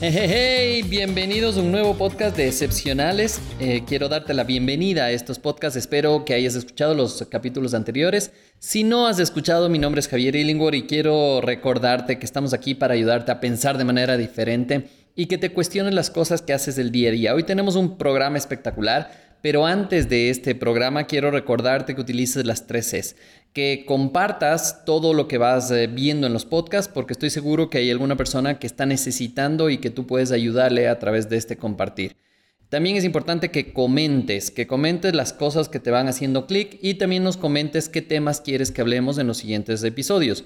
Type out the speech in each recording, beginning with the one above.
Hey, hey, hey, bienvenidos a un nuevo podcast de Excepcionales. Eh, quiero darte la bienvenida a estos podcasts. Espero que hayas escuchado los capítulos anteriores. Si no has escuchado, mi nombre es Javier Illingworth y quiero recordarte que estamos aquí para ayudarte a pensar de manera diferente y que te cuestiones las cosas que haces el día a día. Hoy tenemos un programa espectacular pero antes de este programa quiero recordarte que utilices las tres Cs, que compartas todo lo que vas eh, viendo en los podcasts, porque estoy seguro que hay alguna persona que está necesitando y que tú puedes ayudarle a través de este compartir. También es importante que comentes, que comentes las cosas que te van haciendo clic y también nos comentes qué temas quieres que hablemos en los siguientes episodios.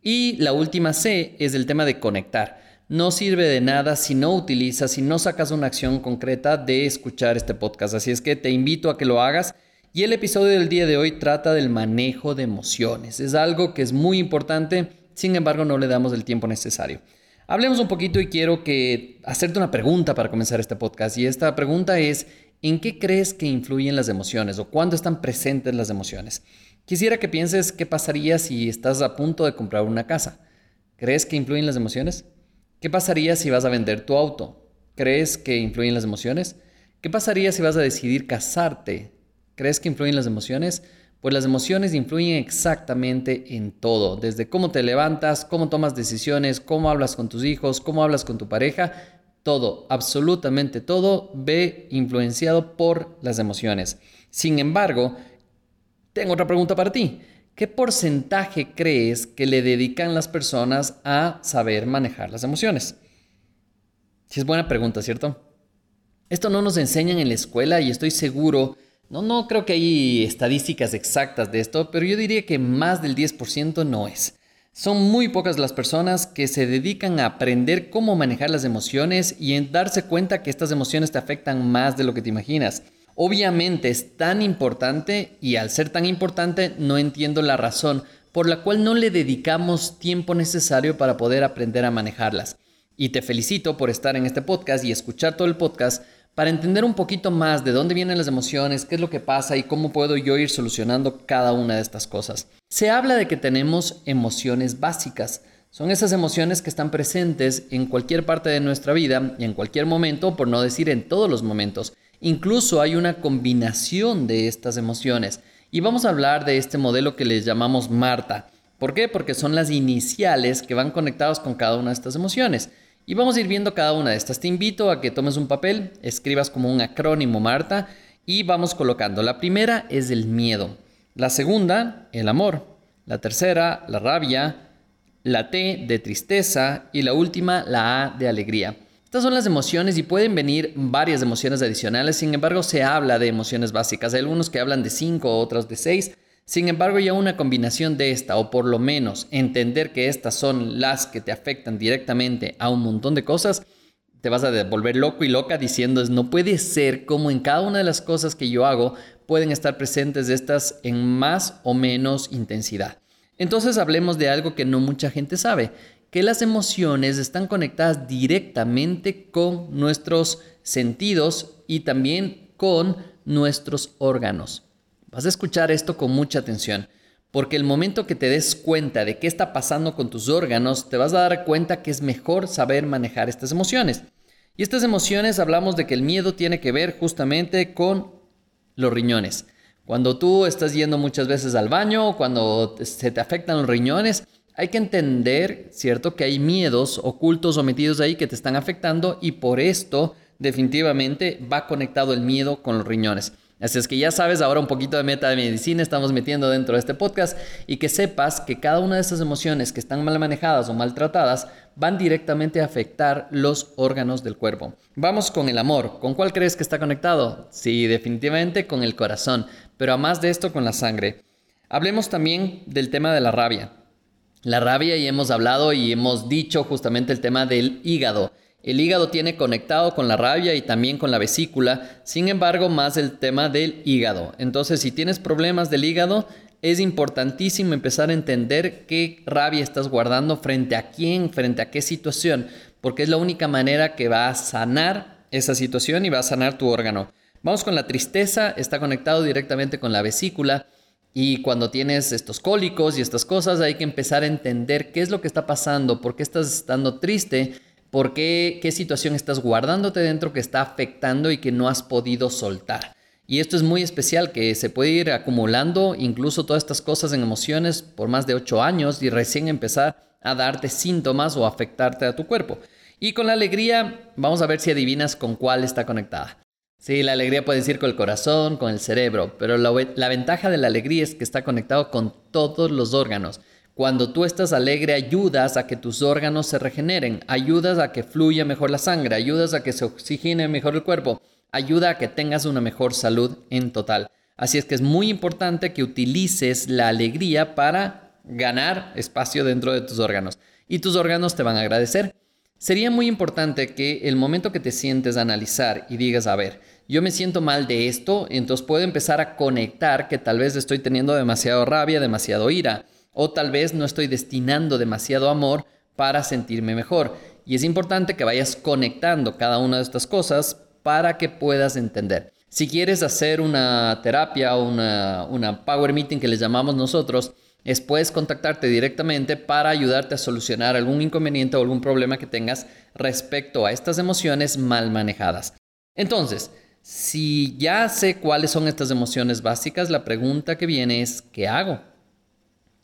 Y la última C es el tema de conectar no sirve de nada si no utilizas, si no sacas una acción concreta de escuchar este podcast. Así es que te invito a que lo hagas. Y el episodio del día de hoy trata del manejo de emociones. Es algo que es muy importante, sin embargo no le damos el tiempo necesario. Hablemos un poquito y quiero que hacerte una pregunta para comenzar este podcast. Y esta pregunta es, ¿en qué crees que influyen las emociones o cuándo están presentes las emociones? Quisiera que pienses qué pasaría si estás a punto de comprar una casa. ¿Crees que influyen las emociones? ¿Qué pasaría si vas a vender tu auto? ¿Crees que influyen las emociones? ¿Qué pasaría si vas a decidir casarte? ¿Crees que influyen las emociones? Pues las emociones influyen exactamente en todo, desde cómo te levantas, cómo tomas decisiones, cómo hablas con tus hijos, cómo hablas con tu pareja, todo, absolutamente todo ve influenciado por las emociones. Sin embargo, tengo otra pregunta para ti. ¿Qué porcentaje crees que le dedican las personas a saber manejar las emociones? Si es buena pregunta, ¿cierto? Esto no nos enseñan en la escuela y estoy seguro, no, no creo que hay estadísticas exactas de esto, pero yo diría que más del 10% no es. Son muy pocas las personas que se dedican a aprender cómo manejar las emociones y en darse cuenta que estas emociones te afectan más de lo que te imaginas. Obviamente es tan importante y al ser tan importante no entiendo la razón por la cual no le dedicamos tiempo necesario para poder aprender a manejarlas. Y te felicito por estar en este podcast y escuchar todo el podcast para entender un poquito más de dónde vienen las emociones, qué es lo que pasa y cómo puedo yo ir solucionando cada una de estas cosas. Se habla de que tenemos emociones básicas. Son esas emociones que están presentes en cualquier parte de nuestra vida y en cualquier momento, por no decir en todos los momentos. Incluso hay una combinación de estas emociones. Y vamos a hablar de este modelo que les llamamos Marta. ¿Por qué? Porque son las iniciales que van conectadas con cada una de estas emociones. Y vamos a ir viendo cada una de estas. Te invito a que tomes un papel, escribas como un acrónimo Marta y vamos colocando. La primera es el miedo. La segunda, el amor. La tercera, la rabia. La T de tristeza. Y la última, la A de alegría. Estas son las emociones y pueden venir varias emociones adicionales, sin embargo se habla de emociones básicas. Hay algunos que hablan de 5, otros de 6. Sin embargo, ya una combinación de esta, o por lo menos entender que estas son las que te afectan directamente a un montón de cosas, te vas a volver loco y loca diciendo, no puede ser como en cada una de las cosas que yo hago pueden estar presentes estas en más o menos intensidad. Entonces hablemos de algo que no mucha gente sabe que las emociones están conectadas directamente con nuestros sentidos y también con nuestros órganos. Vas a escuchar esto con mucha atención, porque el momento que te des cuenta de qué está pasando con tus órganos, te vas a dar cuenta que es mejor saber manejar estas emociones. Y estas emociones hablamos de que el miedo tiene que ver justamente con los riñones. Cuando tú estás yendo muchas veces al baño, cuando se te afectan los riñones, hay que entender, ¿cierto? Que hay miedos ocultos o metidos ahí que te están afectando y por esto definitivamente va conectado el miedo con los riñones. Así es que ya sabes ahora un poquito de meta de medicina estamos metiendo dentro de este podcast y que sepas que cada una de estas emociones que están mal manejadas o maltratadas van directamente a afectar los órganos del cuerpo. Vamos con el amor. ¿Con cuál crees que está conectado? Sí, definitivamente con el corazón, pero a más de esto con la sangre. Hablemos también del tema de la rabia. La rabia y hemos hablado y hemos dicho justamente el tema del hígado. El hígado tiene conectado con la rabia y también con la vesícula, sin embargo más el tema del hígado. Entonces si tienes problemas del hígado, es importantísimo empezar a entender qué rabia estás guardando frente a quién, frente a qué situación, porque es la única manera que va a sanar esa situación y va a sanar tu órgano. Vamos con la tristeza, está conectado directamente con la vesícula. Y cuando tienes estos cólicos y estas cosas, hay que empezar a entender qué es lo que está pasando, por qué estás estando triste, por qué, qué situación estás guardándote dentro que está afectando y que no has podido soltar. Y esto es muy especial, que se puede ir acumulando incluso todas estas cosas en emociones por más de ocho años y recién empezar a darte síntomas o afectarte a tu cuerpo. Y con la alegría, vamos a ver si adivinas con cuál está conectada. Sí, la alegría puede ir con el corazón, con el cerebro, pero la, la, ventaja de la alegría es que está conectado con todos los órganos. Cuando tú estás alegre, ayudas a que tus órganos se regeneren, ayudas a que fluya mejor la sangre, ayudas a que se oxigene mejor el cuerpo, ayuda a que tengas una mejor salud en total. Así es que es muy importante que utilices la alegría para ganar espacio dentro de tus órganos y tus órganos te van a agradecer. Sería muy importante que el momento que te sientes a analizar y digas, a ver, yo me siento mal de esto, entonces puedo empezar a conectar que tal vez estoy teniendo demasiado rabia, demasiado ira, o tal vez no estoy destinando demasiado amor para sentirme mejor. Y es importante que vayas conectando cada una de estas cosas para que puedas entender. Si quieres hacer una terapia o una, una power meeting que le llamamos nosotros, es puedes contactarte directamente para ayudarte a solucionar algún inconveniente o algún problema que tengas respecto a estas emociones mal manejadas. Entonces, si ya sé cuáles son estas emociones básicas, la pregunta que viene es, ¿qué hago?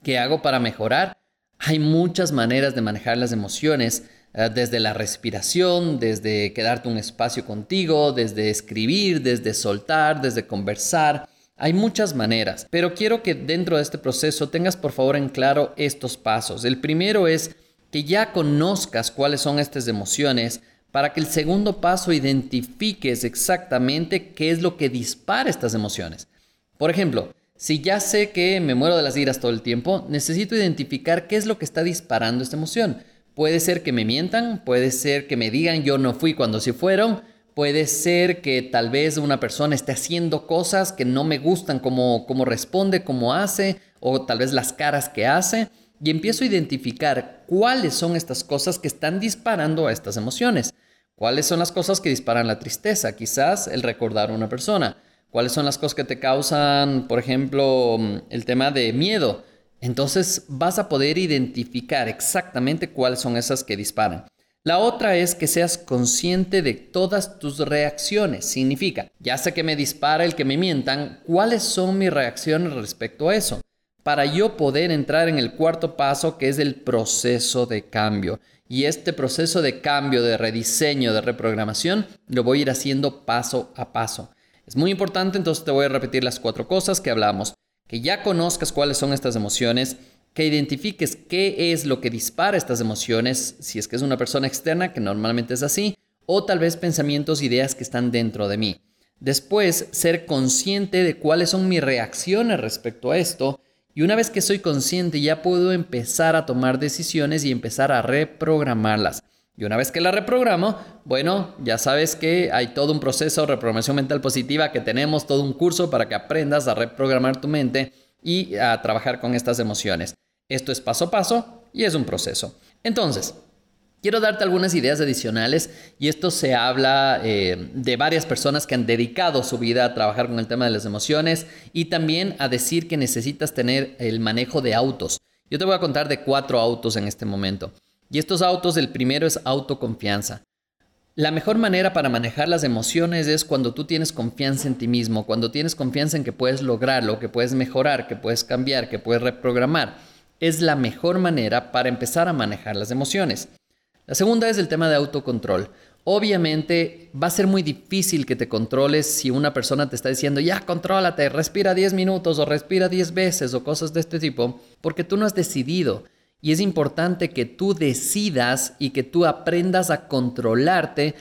¿Qué hago para mejorar? Hay muchas maneras de manejar las emociones, eh, desde la respiración, desde quedarte un espacio contigo, desde escribir, desde soltar, desde conversar. Hay muchas maneras, pero quiero que dentro de este proceso tengas por favor en claro estos pasos. El primero es que ya conozcas cuáles son estas emociones, para que el segundo paso identifiques exactamente qué es lo que dispara estas emociones. Por ejemplo, si ya sé que me muero de las iras todo el tiempo, necesito identificar qué es lo que está disparando esta emoción. Puede ser que me mientan, puede ser que me digan yo no fui cuando sí fueron, puede ser que tal vez una persona esté haciendo cosas que no me gustan como, como responde, como hace, o tal vez las caras que hace, y empiezo a identificar cuáles son estas cosas que están disparando a estas emociones. ¿Cuáles son las cosas que disparan la tristeza? Quizás el recordar a una persona. ¿Cuáles son las cosas que te causan, por ejemplo, el tema de miedo? Entonces vas a poder identificar exactamente cuáles son esas que disparan. La otra es que seas consciente de todas tus reacciones. Significa, ya sé que me dispara el que me mientan, ¿cuáles son mis reacciones respecto a eso? Para yo poder entrar en el cuarto paso que es el proceso de cambio. Y este proceso de cambio, de rediseño, de reprogramación, lo voy a ir haciendo paso a paso. Es muy importante, entonces te voy a repetir las cuatro cosas que hablamos. Que ya conozcas cuáles son estas emociones, que identifiques qué es lo que dispara estas emociones, si es que es una persona externa, que normalmente es así, o tal vez pensamientos, ideas que están dentro de mí. Después, ser consciente de cuáles son mis reacciones respecto a esto y una vez que soy consciente ya puedo empezar a tomar decisiones y empezar a reprogramarlas. Y una vez que la reprogramo, bueno, ya sabes que hay todo un proceso de reprogramación mental positiva que tenemos todo un curso para que aprendas a reprogramar tu mente y a trabajar con estas emociones. Esto es paso a paso y es un proceso. Entonces, Quiero darte algunas ideas adicionales y esto se habla eh, de varias personas que han dedicado su vida a trabajar con el tema de las emociones y también a decir que necesitas tener el manejo de autos. Yo te voy a contar de cuatro autos en este momento. Y estos autos, el primero es autoconfianza. La mejor manera para manejar las emociones es cuando tú tienes confianza en ti mismo, cuando tienes confianza en que puedes lograrlo, que puedes mejorar, que puedes cambiar, que puedes reprogramar. Es la mejor manera para empezar a manejar las emociones. La segunda es el tema de autocontrol. Obviamente va a ser muy difícil que te controles si una persona te está diciendo, ya, contrólate, respira 10 minutos o respira 10 veces o cosas de este tipo, porque tú no has decidido. Y es importante que tú decidas y que tú aprendas a controlarte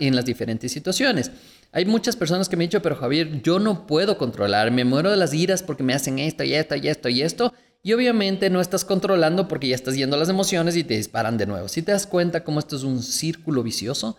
en las diferentes situaciones. Hay muchas personas que me han dicho, pero Javier, yo no puedo controlar, me muero de las iras porque me hacen esto y esto y esto y esto, y obviamente no estás controlando porque ya estás yendo las emociones y te disparan de nuevo. Si te das cuenta cómo esto es un círculo vicioso,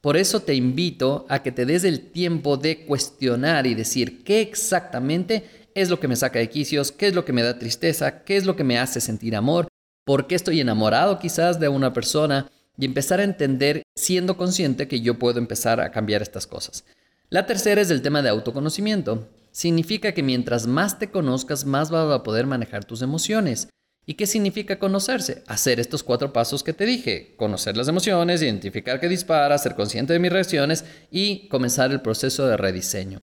por eso te invito a que te des el tiempo de cuestionar y decir qué exactamente es lo que me saca de quicios, qué es lo que me da tristeza, qué es lo que me hace sentir amor, por qué estoy enamorado quizás de una persona y empezar a entender siendo consciente que yo puedo empezar a cambiar estas cosas. La tercera es el tema de autoconocimiento. Significa que mientras más te conozcas, más vas a poder manejar tus emociones. ¿Y qué significa conocerse? Hacer estos cuatro pasos que te dije. Conocer las emociones, identificar qué dispara, ser consciente de mis reacciones y comenzar el proceso de rediseño.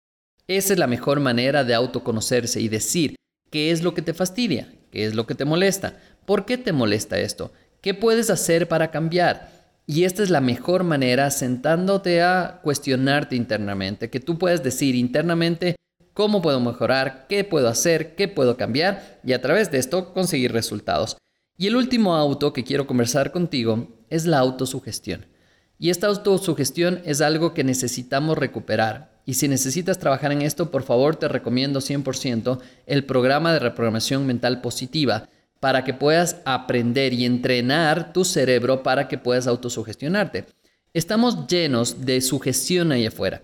Esa es la mejor manera de autoconocerse y decir qué es lo que te fastidia, qué es lo que te molesta, por qué te molesta esto, qué puedes hacer para cambiar. Y esta es la mejor manera sentándote a cuestionarte internamente, que tú puedes decir internamente, cómo puedo mejorar, qué puedo hacer, qué puedo cambiar y a través de esto conseguir resultados. Y el último auto que quiero conversar contigo es la autosugestión. Y esta autosugestión es algo que necesitamos recuperar. Y si necesitas trabajar en esto, por favor te recomiendo 100% el programa de reprogramación mental positiva para que puedas aprender y entrenar tu cerebro para que puedas autosugestionarte. Estamos llenos de sugestión ahí afuera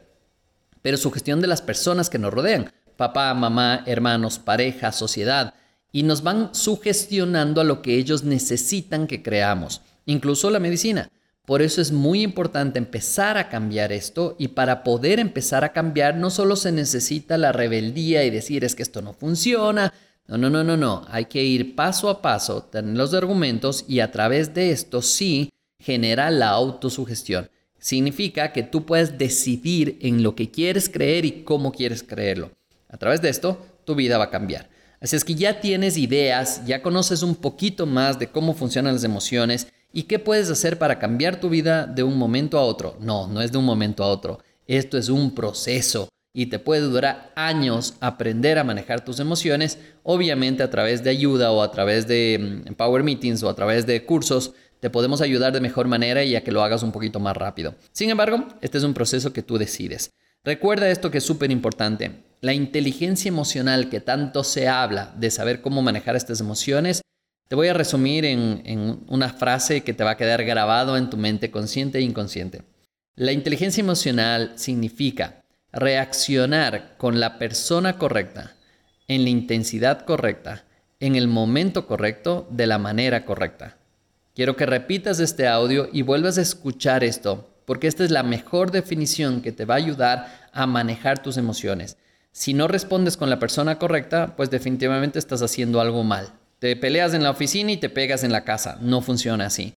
pero sugestión de las personas que nos rodean, papá, mamá, hermanos, pareja, sociedad, y nos van sugestionando a lo que ellos necesitan que creamos, incluso la medicina. Por eso es muy importante empezar a cambiar esto y para poder empezar a cambiar no solo se necesita la rebeldía y decir es que esto no funciona, no, no, no, no, no, hay que ir paso a paso, tener los argumentos y a través de esto sí genera la autosugestión. Significa que tú puedes decidir en lo que quieres creer y cómo quieres creerlo. A través de esto, tu vida va a cambiar. Así es que ya tienes ideas, ya conoces un poquito más de cómo funcionan las emociones y qué puedes hacer para cambiar tu vida de un momento a otro. No, no es de un momento a otro. Esto es un proceso y te puede durar años aprender a manejar tus emociones, obviamente a través de ayuda o a través de mm, Power Meetings o a través de cursos te podemos ayudar de mejor manera y a que lo hagas un poquito más rápido. Sin embargo, este es un proceso que tú decides. Recuerda esto que es súper importante. La inteligencia emocional que tanto se habla de saber cómo manejar estas emociones, te voy a resumir en, en una frase que te va a quedar grabado en tu mente consciente e inconsciente. La inteligencia emocional significa reaccionar con la persona correcta, en la intensidad correcta, en el momento correcto, de la manera correcta. Quiero que repitas este audio y vuelvas a escuchar esto, porque esta es la mejor definición que te va a ayudar a manejar tus emociones. Si no respondes con la persona correcta, pues definitivamente estás haciendo algo mal. Te peleas en la oficina y te pegas en la casa. No funciona así.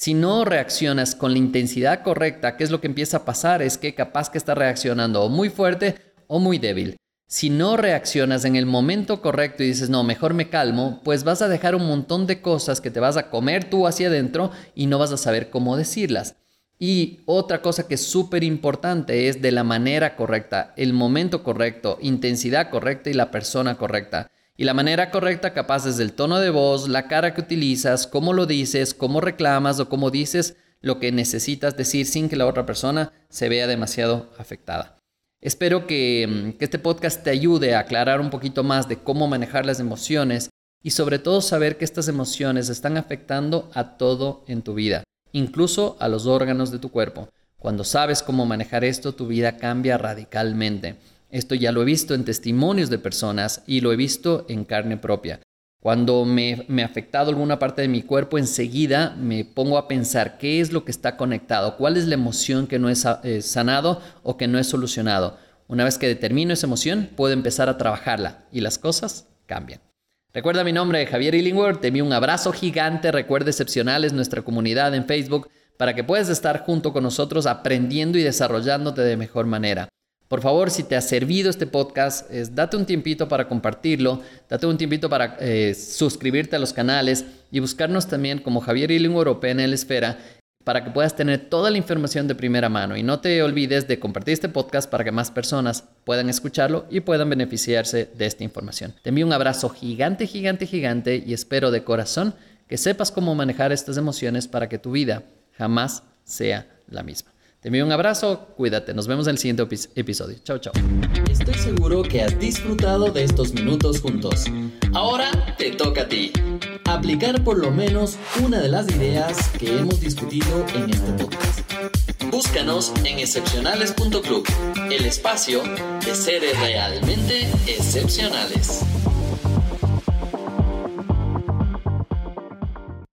Si no reaccionas con la intensidad correcta, ¿qué es lo que empieza a pasar? Es que capaz que estás reaccionando o muy fuerte o muy débil. Si no reaccionas en el momento correcto y dices, no, mejor me calmo, pues vas a dejar un montón de cosas que te vas a comer tú hacia adentro y no vas a saber cómo decirlas. Y otra cosa que es súper importante es de la manera correcta, el momento correcto, intensidad correcta y la persona correcta. Y la manera correcta capaz es el tono de voz, la cara que utilizas, cómo lo dices, cómo reclamas o cómo dices lo que necesitas decir sin que la otra persona se vea demasiado afectada. Espero mm, que, este podcast te ayude a aclarar un poquito más de cómo manejar las emociones y sobre todo saber que estas emociones están afectando a todo en tu vida, incluso a los órganos de tu cuerpo. Cuando sabes cómo manejar esto, tu vida cambia radicalmente. Esto ya lo he visto en testimonios de personas y lo he visto en carne propia. Cuando me, ha afectado alguna parte de mi cuerpo, enseguida me pongo a pensar qué es lo que está conectado, cuál es la emoción que no es eh, sanado o que no es solucionado. Una vez que determino esa emoción, puedo empezar a trabajarla y las cosas cambian. Recuerda mi nombre, Javier Illingworth. Te envío un abrazo gigante. Recuerda Excepcionales, nuestra comunidad en Facebook, para que puedas estar junto con nosotros aprendiendo y desarrollándote de mejor manera. Por favor, si te ha servido este podcast, date un tiempito para compartirlo, date un tiempito para eh, suscribirte a los canales y buscarnos también como Javier Illingworth o PNL Esfera para que puedas tener toda la información de primera mano. Y no te olvides de compartir este podcast para que más personas puedan escucharlo y puedan beneficiarse de esta información. Te envío un abrazo gigante, gigante, gigante y espero de corazón que sepas cómo manejar estas emociones para que tu vida jamás sea la misma. Te envío un abrazo, cuídate, nos vemos en el siguiente episodio. Chao, chao. Estoy seguro que has disfrutado de estos minutos juntos. Ahora te toca a ti. Aplicar por lo menos una de las ideas que hemos discutido en este podcast. Búscanos en excepcionales.club, el espacio de seres realmente excepcionales.